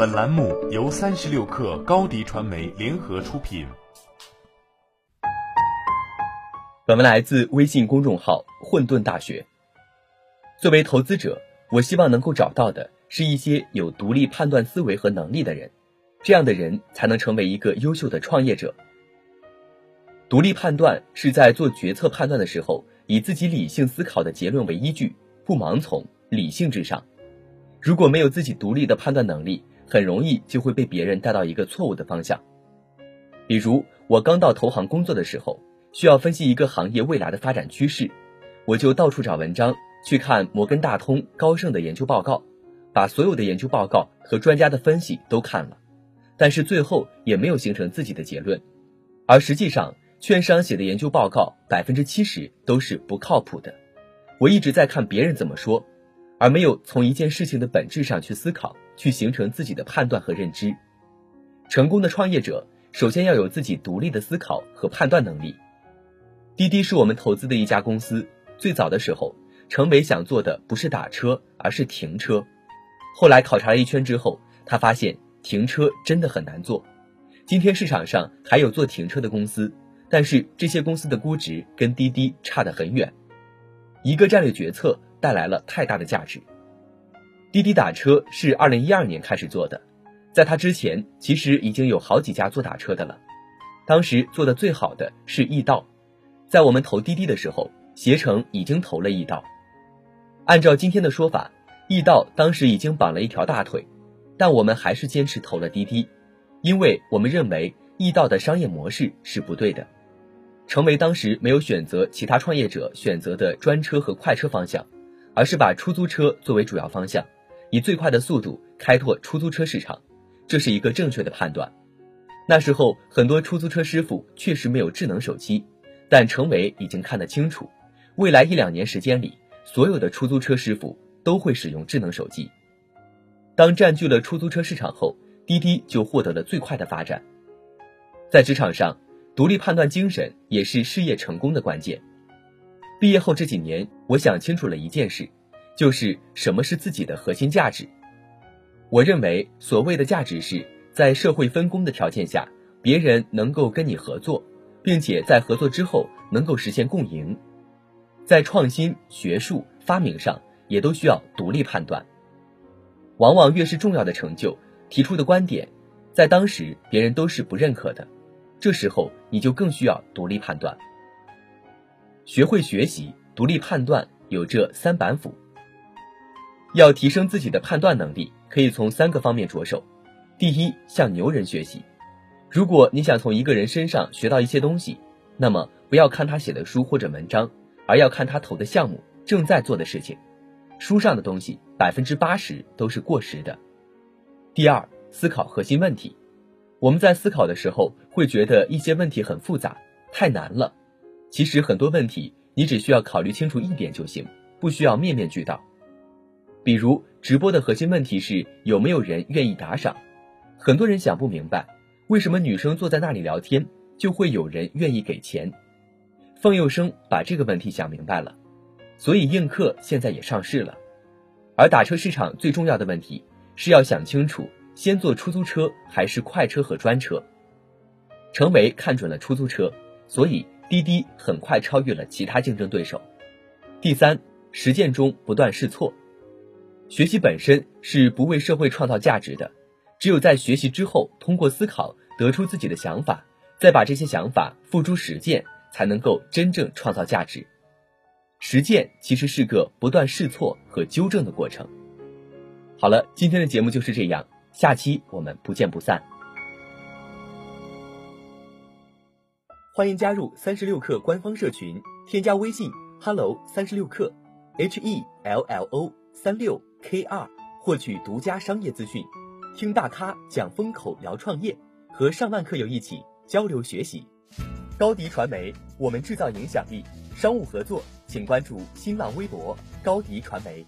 本栏目由三十六氪高低传媒联合出品。本文来自微信公众号“混沌大学”。作为投资者，我希望能够找到的是一些有独立判断思维和能力的人，这样的人才能成为一个优秀的创业者。独立判断是在做决策判断的时候，以自己理性思考的结论为依据，不盲从，理性至上。如果没有自己独立的判断能力，很容易就会被别人带到一个错误的方向。比如，我刚到投行工作的时候，需要分析一个行业未来的发展趋势，我就到处找文章，去看摩根大通、高盛的研究报告，把所有的研究报告和专家的分析都看了，但是最后也没有形成自己的结论。而实际上，券商写的研究报告百分之七十都是不靠谱的。我一直在看别人怎么说。而没有从一件事情的本质上去思考，去形成自己的判断和认知。成功的创业者首先要有自己独立的思考和判断能力。滴滴是我们投资的一家公司，最早的时候，程伟想做的不是打车，而是停车。后来考察了一圈之后，他发现停车真的很难做。今天市场上还有做停车的公司，但是这些公司的估值跟滴滴差得很远。一个战略决策。带来了太大的价值。滴滴打车是二零一二年开始做的，在它之前其实已经有好几家做打车的了。当时做的最好的是易到，在我们投滴滴的时候，携程已经投了易到。按照今天的说法，易到当时已经绑了一条大腿，但我们还是坚持投了滴滴，因为我们认为易到的商业模式是不对的。成为当时没有选择其他创业者选择的专车和快车方向。而是把出租车作为主要方向，以最快的速度开拓出租车市场，这是一个正确的判断。那时候很多出租车师傅确实没有智能手机，但程伟已经看得清楚，未来一两年时间里，所有的出租车师傅都会使用智能手机。当占据了出租车市场后，滴滴就获得了最快的发展。在职场上，独立判断精神也是事业成功的关键。毕业后这几年，我想清楚了一件事，就是什么是自己的核心价值。我认为，所谓的价值是在社会分工的条件下，别人能够跟你合作，并且在合作之后能够实现共赢。在创新、学术、发明上，也都需要独立判断。往往越是重要的成就，提出的观点，在当时别人都是不认可的，这时候你就更需要独立判断。学会学习，独立判断，有这三板斧。要提升自己的判断能力，可以从三个方面着手。第一，向牛人学习。如果你想从一个人身上学到一些东西，那么不要看他写的书或者文章，而要看他投的项目、正在做的事情。书上的东西百分之八十都是过时的。第二，思考核心问题。我们在思考的时候，会觉得一些问题很复杂，太难了。其实很多问题，你只需要考虑清楚一点就行，不需要面面俱到。比如直播的核心问题是有没有人愿意打赏，很多人想不明白，为什么女生坐在那里聊天就会有人愿意给钱？凤佑生把这个问题想明白了，所以映客现在也上市了。而打车市场最重要的问题是要想清楚，先坐出租车还是快车和专车？程维看准了出租车，所以。滴滴很快超越了其他竞争对手。第三，实践中不断试错。学习本身是不为社会创造价值的，只有在学习之后，通过思考得出自己的想法，再把这些想法付诸实践，才能够真正创造价值。实践其实是个不断试错和纠正的过程。好了，今天的节目就是这样，下期我们不见不散。欢迎加入三十六氪官方社群，添加微信 hello 三十六氪，h e l l o 三六 k 二，获取独家商业资讯，听大咖讲风口，聊创业，和上万课友一起交流学习。高迪传媒，我们制造影响力。商务合作，请关注新浪微博高迪传媒。